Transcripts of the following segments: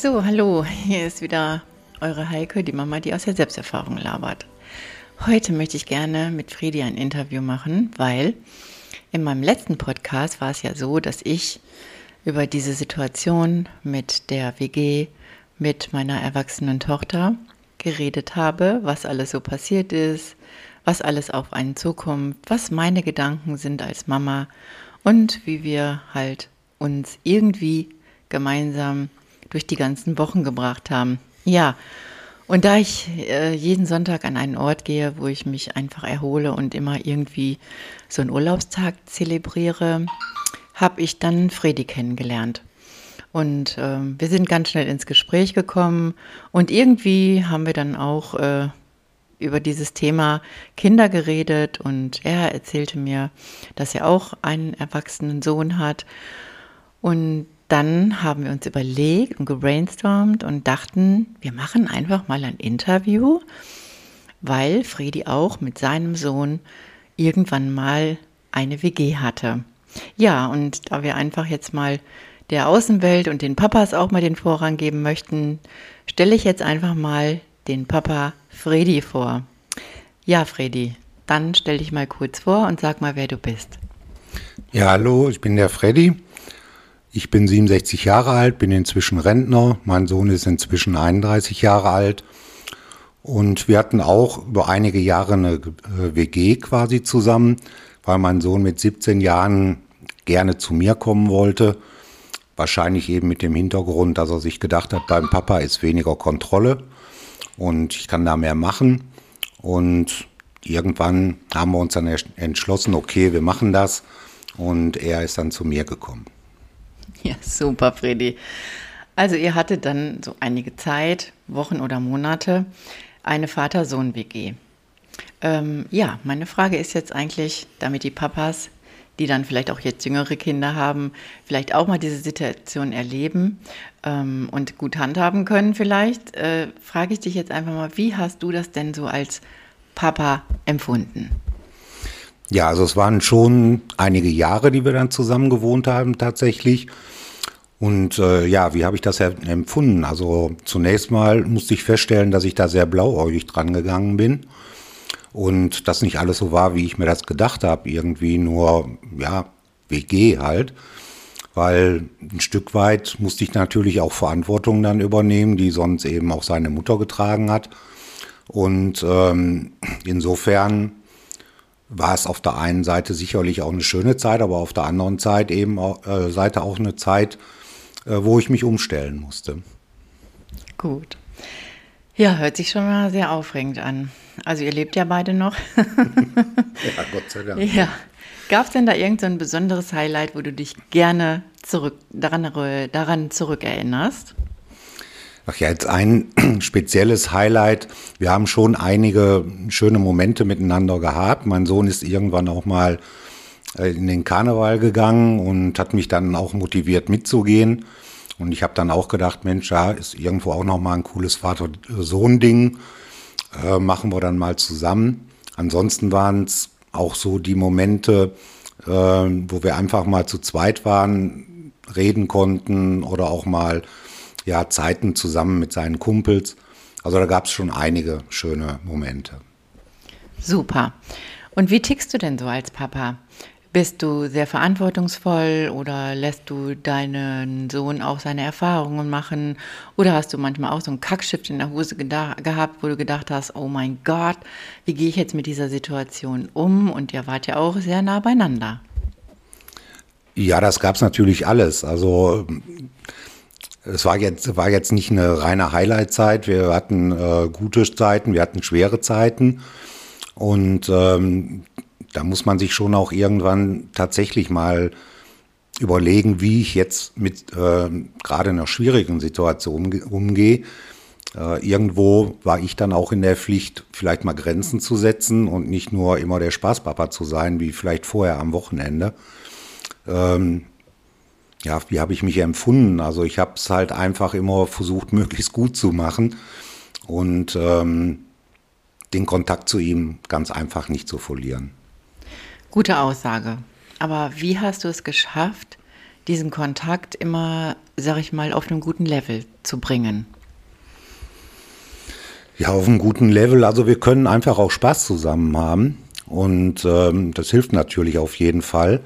So, hallo, hier ist wieder eure Heike, die Mama, die aus der Selbsterfahrung labert. Heute möchte ich gerne mit Fredi ein Interview machen, weil in meinem letzten Podcast war es ja so, dass ich über diese Situation mit der WG, mit meiner erwachsenen Tochter geredet habe, was alles so passiert ist, was alles auf einen zukommt, was meine Gedanken sind als Mama und wie wir halt uns irgendwie gemeinsam durch die ganzen Wochen gebracht haben. Ja, und da ich äh, jeden Sonntag an einen Ort gehe, wo ich mich einfach erhole und immer irgendwie so einen Urlaubstag zelebriere, habe ich dann Fredi kennengelernt. Und äh, wir sind ganz schnell ins Gespräch gekommen und irgendwie haben wir dann auch äh, über dieses Thema Kinder geredet und er erzählte mir, dass er auch einen erwachsenen Sohn hat. Und dann haben wir uns überlegt und gebrainstormt und dachten, wir machen einfach mal ein Interview, weil Fredi auch mit seinem Sohn irgendwann mal eine WG hatte. Ja, und da wir einfach jetzt mal der Außenwelt und den Papas auch mal den Vorrang geben möchten, stelle ich jetzt einfach mal den Papa Fredi vor. Ja, Fredi, dann stell dich mal kurz vor und sag mal, wer du bist. Ja, hallo, ich bin der Fredi. Ich bin 67 Jahre alt, bin inzwischen Rentner. Mein Sohn ist inzwischen 31 Jahre alt. Und wir hatten auch über einige Jahre eine äh, WG quasi zusammen, weil mein Sohn mit 17 Jahren gerne zu mir kommen wollte. Wahrscheinlich eben mit dem Hintergrund, dass er sich gedacht hat, beim Papa ist weniger Kontrolle und ich kann da mehr machen. Und irgendwann haben wir uns dann entschlossen, okay, wir machen das. Und er ist dann zu mir gekommen. Ja, super, Freddy. Also ihr hattet dann so einige Zeit, Wochen oder Monate, eine Vater-Sohn-WG. Ähm, ja, meine Frage ist jetzt eigentlich, damit die Papas, die dann vielleicht auch jetzt jüngere Kinder haben, vielleicht auch mal diese Situation erleben ähm, und gut handhaben können vielleicht, äh, frage ich dich jetzt einfach mal, wie hast du das denn so als Papa empfunden? Ja, also es waren schon einige Jahre, die wir dann zusammen gewohnt haben tatsächlich. Und äh, ja, wie habe ich das empfunden? Also zunächst mal musste ich feststellen, dass ich da sehr blauäugig dran gegangen bin und das nicht alles so war, wie ich mir das gedacht habe. Irgendwie nur, ja, WG halt. Weil ein Stück weit musste ich natürlich auch Verantwortung dann übernehmen, die sonst eben auch seine Mutter getragen hat. Und ähm, insofern war es auf der einen Seite sicherlich auch eine schöne Zeit, aber auf der anderen Seite eben auch, äh, Seite auch eine Zeit, äh, wo ich mich umstellen musste. Gut. Ja, hört sich schon mal sehr aufregend an. Also ihr lebt ja beide noch. ja, Gott sei Dank. Ja. Gab es denn da irgendein so besonderes Highlight, wo du dich gerne zurück, daran, daran zurückerinnerst? Ach ja, jetzt ein spezielles Highlight. Wir haben schon einige schöne Momente miteinander gehabt. Mein Sohn ist irgendwann auch mal äh, in den Karneval gegangen und hat mich dann auch motiviert mitzugehen. Und ich habe dann auch gedacht, Mensch, da ist irgendwo auch noch mal ein cooles Vater-Sohn-Ding. Äh, machen wir dann mal zusammen. Ansonsten waren es auch so die Momente, äh, wo wir einfach mal zu zweit waren, reden konnten oder auch mal ja, Zeiten zusammen mit seinen Kumpels. Also da gab es schon einige schöne Momente. Super. Und wie tickst du denn so als Papa? Bist du sehr verantwortungsvoll oder lässt du deinen Sohn auch seine Erfahrungen machen? Oder hast du manchmal auch so ein Kackschiff in der Hose gehabt, wo du gedacht hast, oh mein Gott, wie gehe ich jetzt mit dieser Situation um? Und ihr wart ja auch sehr nah beieinander. Ja, das gab es natürlich alles. Also es war jetzt, war jetzt nicht eine reine Highlight-Zeit. Wir hatten äh, gute Zeiten, wir hatten schwere Zeiten. Und ähm, da muss man sich schon auch irgendwann tatsächlich mal überlegen, wie ich jetzt mit äh, gerade einer schwierigen Situation umgehe. Äh, irgendwo war ich dann auch in der Pflicht, vielleicht mal Grenzen zu setzen und nicht nur immer der Spaßpapa zu sein, wie vielleicht vorher am Wochenende. Ähm, ja, wie habe ich mich empfunden? Also ich habe es halt einfach immer versucht, möglichst gut zu machen und ähm, den Kontakt zu ihm ganz einfach nicht zu verlieren. Gute Aussage. Aber wie hast du es geschafft, diesen Kontakt immer, sag ich mal, auf einem guten Level zu bringen? Ja, auf einem guten Level. Also wir können einfach auch Spaß zusammen haben. Und ähm, das hilft natürlich auf jeden Fall.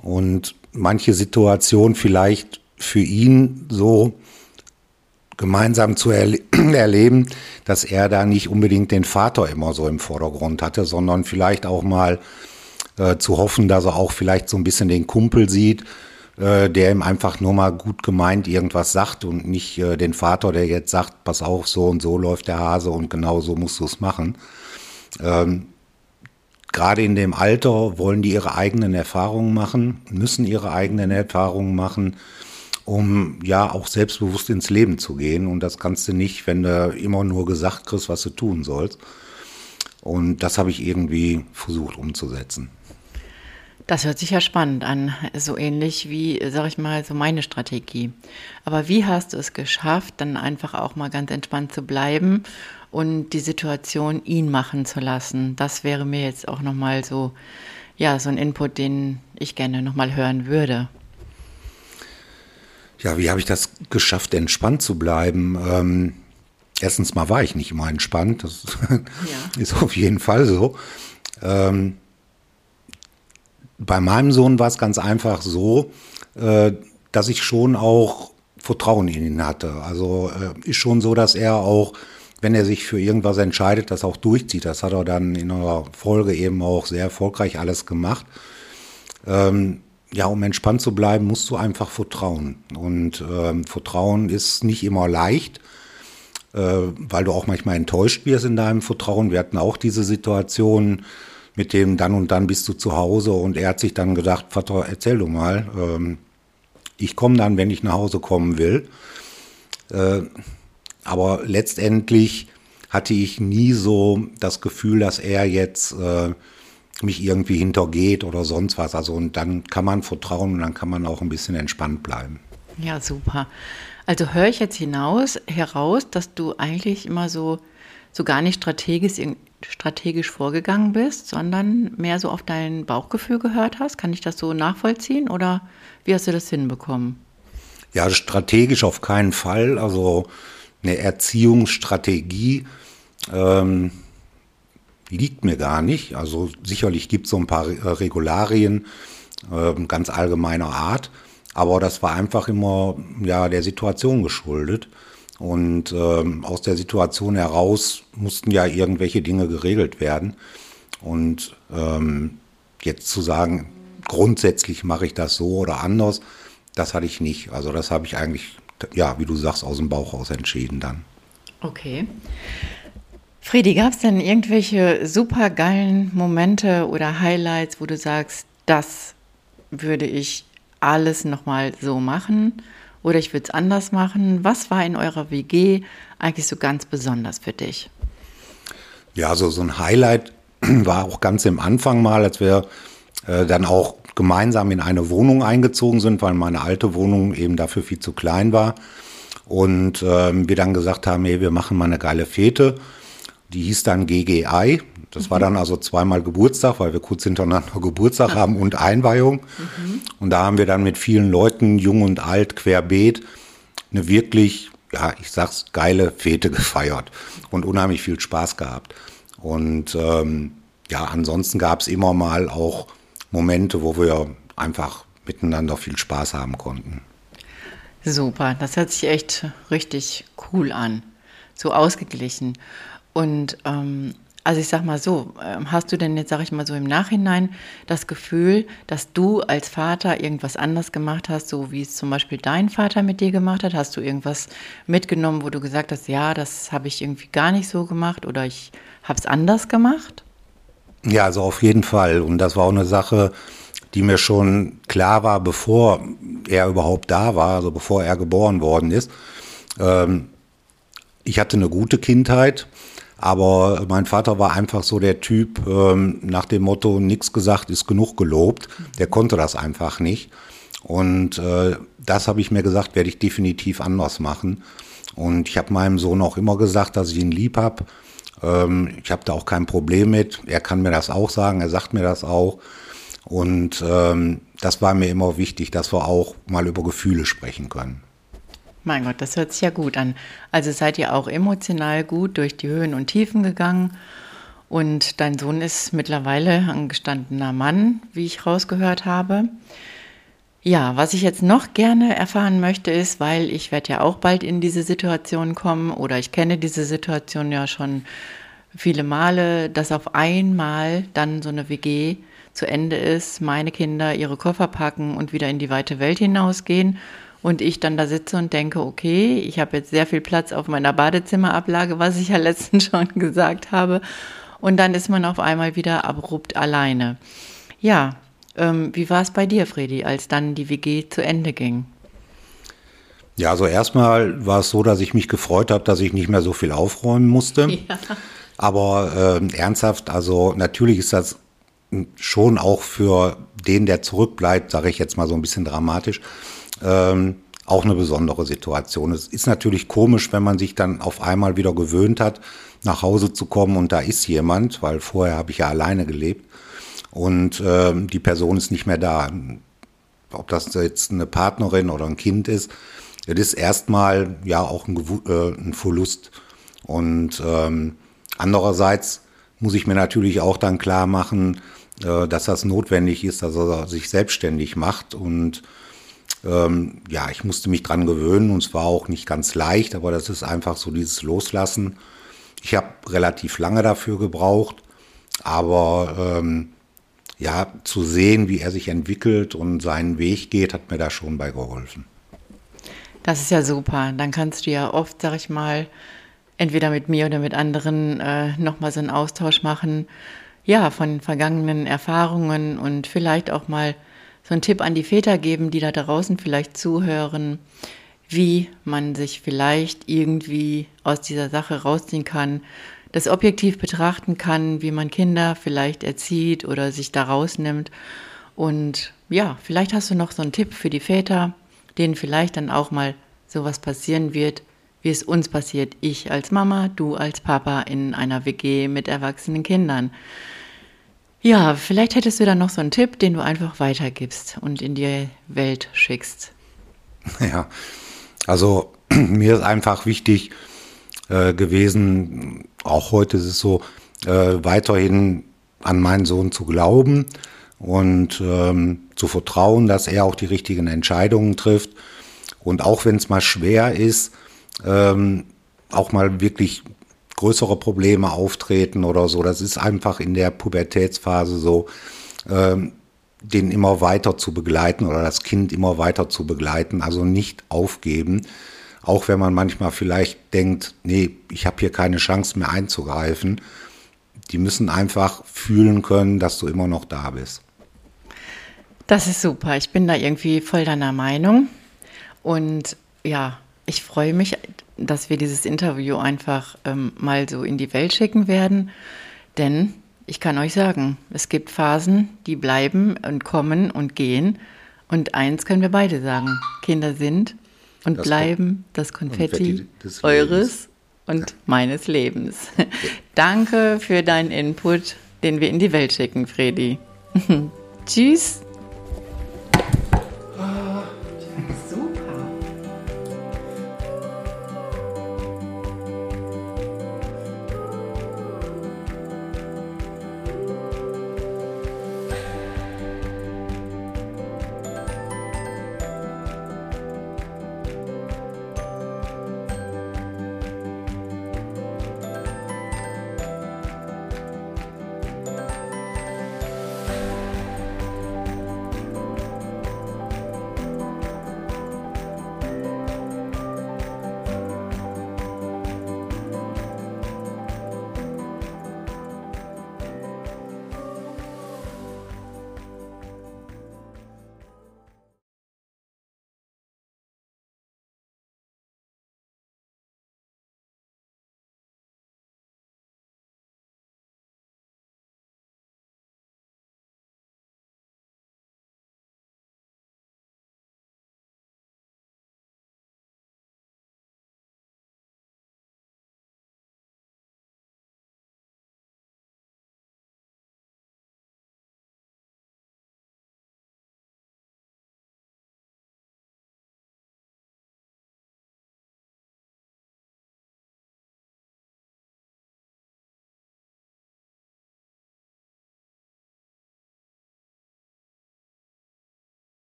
Und manche Situation vielleicht für ihn so gemeinsam zu erle erleben, dass er da nicht unbedingt den Vater immer so im Vordergrund hatte, sondern vielleicht auch mal äh, zu hoffen, dass er auch vielleicht so ein bisschen den Kumpel sieht, äh, der ihm einfach nur mal gut gemeint irgendwas sagt und nicht äh, den Vater, der jetzt sagt, pass auf, so und so läuft der Hase und genau so musst du es machen. Ähm, Gerade in dem Alter wollen die ihre eigenen Erfahrungen machen, müssen ihre eigenen Erfahrungen machen um ja auch selbstbewusst ins Leben zu gehen. Und das kannst du nicht, wenn du immer nur gesagt kriegst, was du tun sollst. Und das habe ich irgendwie versucht umzusetzen. Das hört sich ja spannend an, so ähnlich wie, sag ich mal, so meine Strategie. Aber wie hast du es geschafft, dann einfach auch mal ganz entspannt zu bleiben und die Situation ihn machen zu lassen? Das wäre mir jetzt auch nochmal so, ja, so ein Input, den ich gerne nochmal hören würde. Ja, wie habe ich das geschafft, entspannt zu bleiben? Ähm, erstens mal war ich nicht immer entspannt, das ja. ist auf jeden Fall so. Ähm, bei meinem Sohn war es ganz einfach so, äh, dass ich schon auch Vertrauen in ihn hatte. Also äh, ist schon so, dass er auch, wenn er sich für irgendwas entscheidet, das auch durchzieht. Das hat er dann in einer Folge eben auch sehr erfolgreich alles gemacht. Ähm, ja, um entspannt zu bleiben, musst du einfach vertrauen. Und ähm, Vertrauen ist nicht immer leicht, äh, weil du auch manchmal enttäuscht wirst in deinem Vertrauen. Wir hatten auch diese Situation mit dem dann und dann bist du zu Hause und er hat sich dann gedacht, Vater, erzähl du mal, ähm, ich komme dann, wenn ich nach Hause kommen will. Äh, aber letztendlich hatte ich nie so das Gefühl, dass er jetzt äh, mich irgendwie hintergeht oder sonst was. Also und dann kann man vertrauen und dann kann man auch ein bisschen entspannt bleiben. Ja, super. Also höre ich jetzt hinaus, heraus, dass du eigentlich immer so, so gar nicht strategisch, strategisch vorgegangen bist, sondern mehr so auf dein Bauchgefühl gehört hast. Kann ich das so nachvollziehen oder wie hast du das hinbekommen? Ja, strategisch auf keinen Fall. Also eine Erziehungsstrategie. Ähm, liegt mir gar nicht. Also sicherlich gibt es so ein paar Regularien äh, ganz allgemeiner Art, aber das war einfach immer ja der Situation geschuldet. Und ähm, aus der Situation heraus mussten ja irgendwelche Dinge geregelt werden. Und ähm, jetzt zu sagen, grundsätzlich mache ich das so oder anders, das hatte ich nicht. Also das habe ich eigentlich, ja, wie du sagst, aus dem Bauch aus entschieden dann. Okay. Friedi, gab es denn irgendwelche super geilen Momente oder Highlights, wo du sagst, das würde ich alles nochmal so machen oder ich würde es anders machen? Was war in eurer WG eigentlich so ganz besonders für dich? Ja, so, so ein Highlight war auch ganz im Anfang mal, als wir äh, dann auch gemeinsam in eine Wohnung eingezogen sind, weil meine alte Wohnung eben dafür viel zu klein war. Und äh, wir dann gesagt haben, hey, wir machen mal eine geile Fete. Die hieß dann GGI. Das mhm. war dann also zweimal Geburtstag, weil wir kurz hintereinander Geburtstag haben und Einweihung. Mhm. Und da haben wir dann mit vielen Leuten, jung und alt, querbeet, eine wirklich, ja, ich sag's, geile Fete gefeiert und unheimlich viel Spaß gehabt. Und ähm, ja, ansonsten gab es immer mal auch Momente, wo wir einfach miteinander viel Spaß haben konnten. Super, das hört sich echt richtig cool an. So ausgeglichen. Und ähm, also ich sag mal so, ähm, hast du denn jetzt, sag ich mal so im Nachhinein, das Gefühl, dass du als Vater irgendwas anders gemacht hast, so wie es zum Beispiel dein Vater mit dir gemacht hat? Hast du irgendwas mitgenommen, wo du gesagt hast, ja, das habe ich irgendwie gar nicht so gemacht oder ich habe es anders gemacht? Ja, also auf jeden Fall. Und das war auch eine Sache, die mir schon klar war, bevor er überhaupt da war, also bevor er geboren worden ist. Ähm, ich hatte eine gute Kindheit, aber mein Vater war einfach so der Typ ähm, nach dem Motto, nichts gesagt ist genug gelobt. Der konnte das einfach nicht. Und äh, das habe ich mir gesagt, werde ich definitiv anders machen. Und ich habe meinem Sohn auch immer gesagt, dass ich ihn lieb habe. Ähm, ich habe da auch kein Problem mit. Er kann mir das auch sagen, er sagt mir das auch. Und ähm, das war mir immer wichtig, dass wir auch mal über Gefühle sprechen können. Mein Gott, das hört sich ja gut an. Also seid ihr auch emotional gut durch die Höhen und Tiefen gegangen. Und dein Sohn ist mittlerweile ein gestandener Mann, wie ich rausgehört habe. Ja, was ich jetzt noch gerne erfahren möchte, ist, weil ich werde ja auch bald in diese Situation kommen oder ich kenne diese Situation ja schon viele Male, dass auf einmal dann so eine WG zu Ende ist, meine Kinder ihre Koffer packen und wieder in die weite Welt hinausgehen und ich dann da sitze und denke, okay, ich habe jetzt sehr viel Platz auf meiner Badezimmerablage, was ich ja letztens schon gesagt habe. Und dann ist man auf einmal wieder abrupt alleine. Ja, ähm, wie war es bei dir, Fredi, als dann die WG zu Ende ging? Ja, also erstmal war es so, dass ich mich gefreut habe, dass ich nicht mehr so viel aufräumen musste. Ja. Aber äh, ernsthaft, also natürlich ist das schon auch für den, der zurückbleibt, sage ich jetzt mal so ein bisschen dramatisch, ähm, auch eine besondere Situation. Es ist natürlich komisch, wenn man sich dann auf einmal wieder gewöhnt hat, nach Hause zu kommen und da ist jemand, weil vorher habe ich ja alleine gelebt und äh, die Person ist nicht mehr da. Ob das jetzt eine Partnerin oder ein Kind ist, das ist erstmal ja auch ein, äh, ein Verlust. Und ähm, andererseits muss ich mir natürlich auch dann klar machen, äh, dass das notwendig ist, dass er sich selbstständig macht. Und ähm, ja, ich musste mich dran gewöhnen und es war auch nicht ganz leicht, aber das ist einfach so dieses Loslassen. Ich habe relativ lange dafür gebraucht, aber ähm, ja, zu sehen, wie er sich entwickelt und seinen Weg geht, hat mir da schon bei geholfen. Das ist ja super. Dann kannst du ja oft, sag ich mal, entweder mit mir oder mit anderen äh, nochmal so einen Austausch machen ja, von vergangenen Erfahrungen und vielleicht auch mal so einen Tipp an die Väter geben, die da draußen vielleicht zuhören, wie man sich vielleicht irgendwie aus dieser Sache rausziehen kann, das objektiv betrachten kann, wie man Kinder vielleicht erzieht oder sich da rausnimmt. Und ja, vielleicht hast du noch so einen Tipp für die Väter, denen vielleicht dann auch mal sowas passieren wird, wie es uns passiert, ich als Mama, du als Papa in einer WG mit erwachsenen Kindern. Ja, vielleicht hättest du da noch so einen Tipp, den du einfach weitergibst und in die Welt schickst. Ja, also mir ist einfach wichtig äh, gewesen, auch heute ist es so, äh, weiterhin an meinen Sohn zu glauben und ähm, zu vertrauen, dass er auch die richtigen Entscheidungen trifft. Und auch wenn es mal schwer ist, ähm, auch mal wirklich größere Probleme auftreten oder so. Das ist einfach in der Pubertätsphase so, ähm, den immer weiter zu begleiten oder das Kind immer weiter zu begleiten, also nicht aufgeben. Auch wenn man manchmal vielleicht denkt, nee, ich habe hier keine Chance mehr einzugreifen. Die müssen einfach fühlen können, dass du immer noch da bist. Das ist super. Ich bin da irgendwie voll deiner Meinung. Und ja, ich freue mich, dass wir dieses Interview einfach ähm, mal so in die Welt schicken werden. Denn ich kann euch sagen, es gibt Phasen, die bleiben und kommen und gehen. Und eins können wir beide sagen, Kinder sind und das bleiben das Konfetti, Konfetti eures und meines Lebens. Danke für deinen Input, den wir in die Welt schicken, Fredi. Tschüss.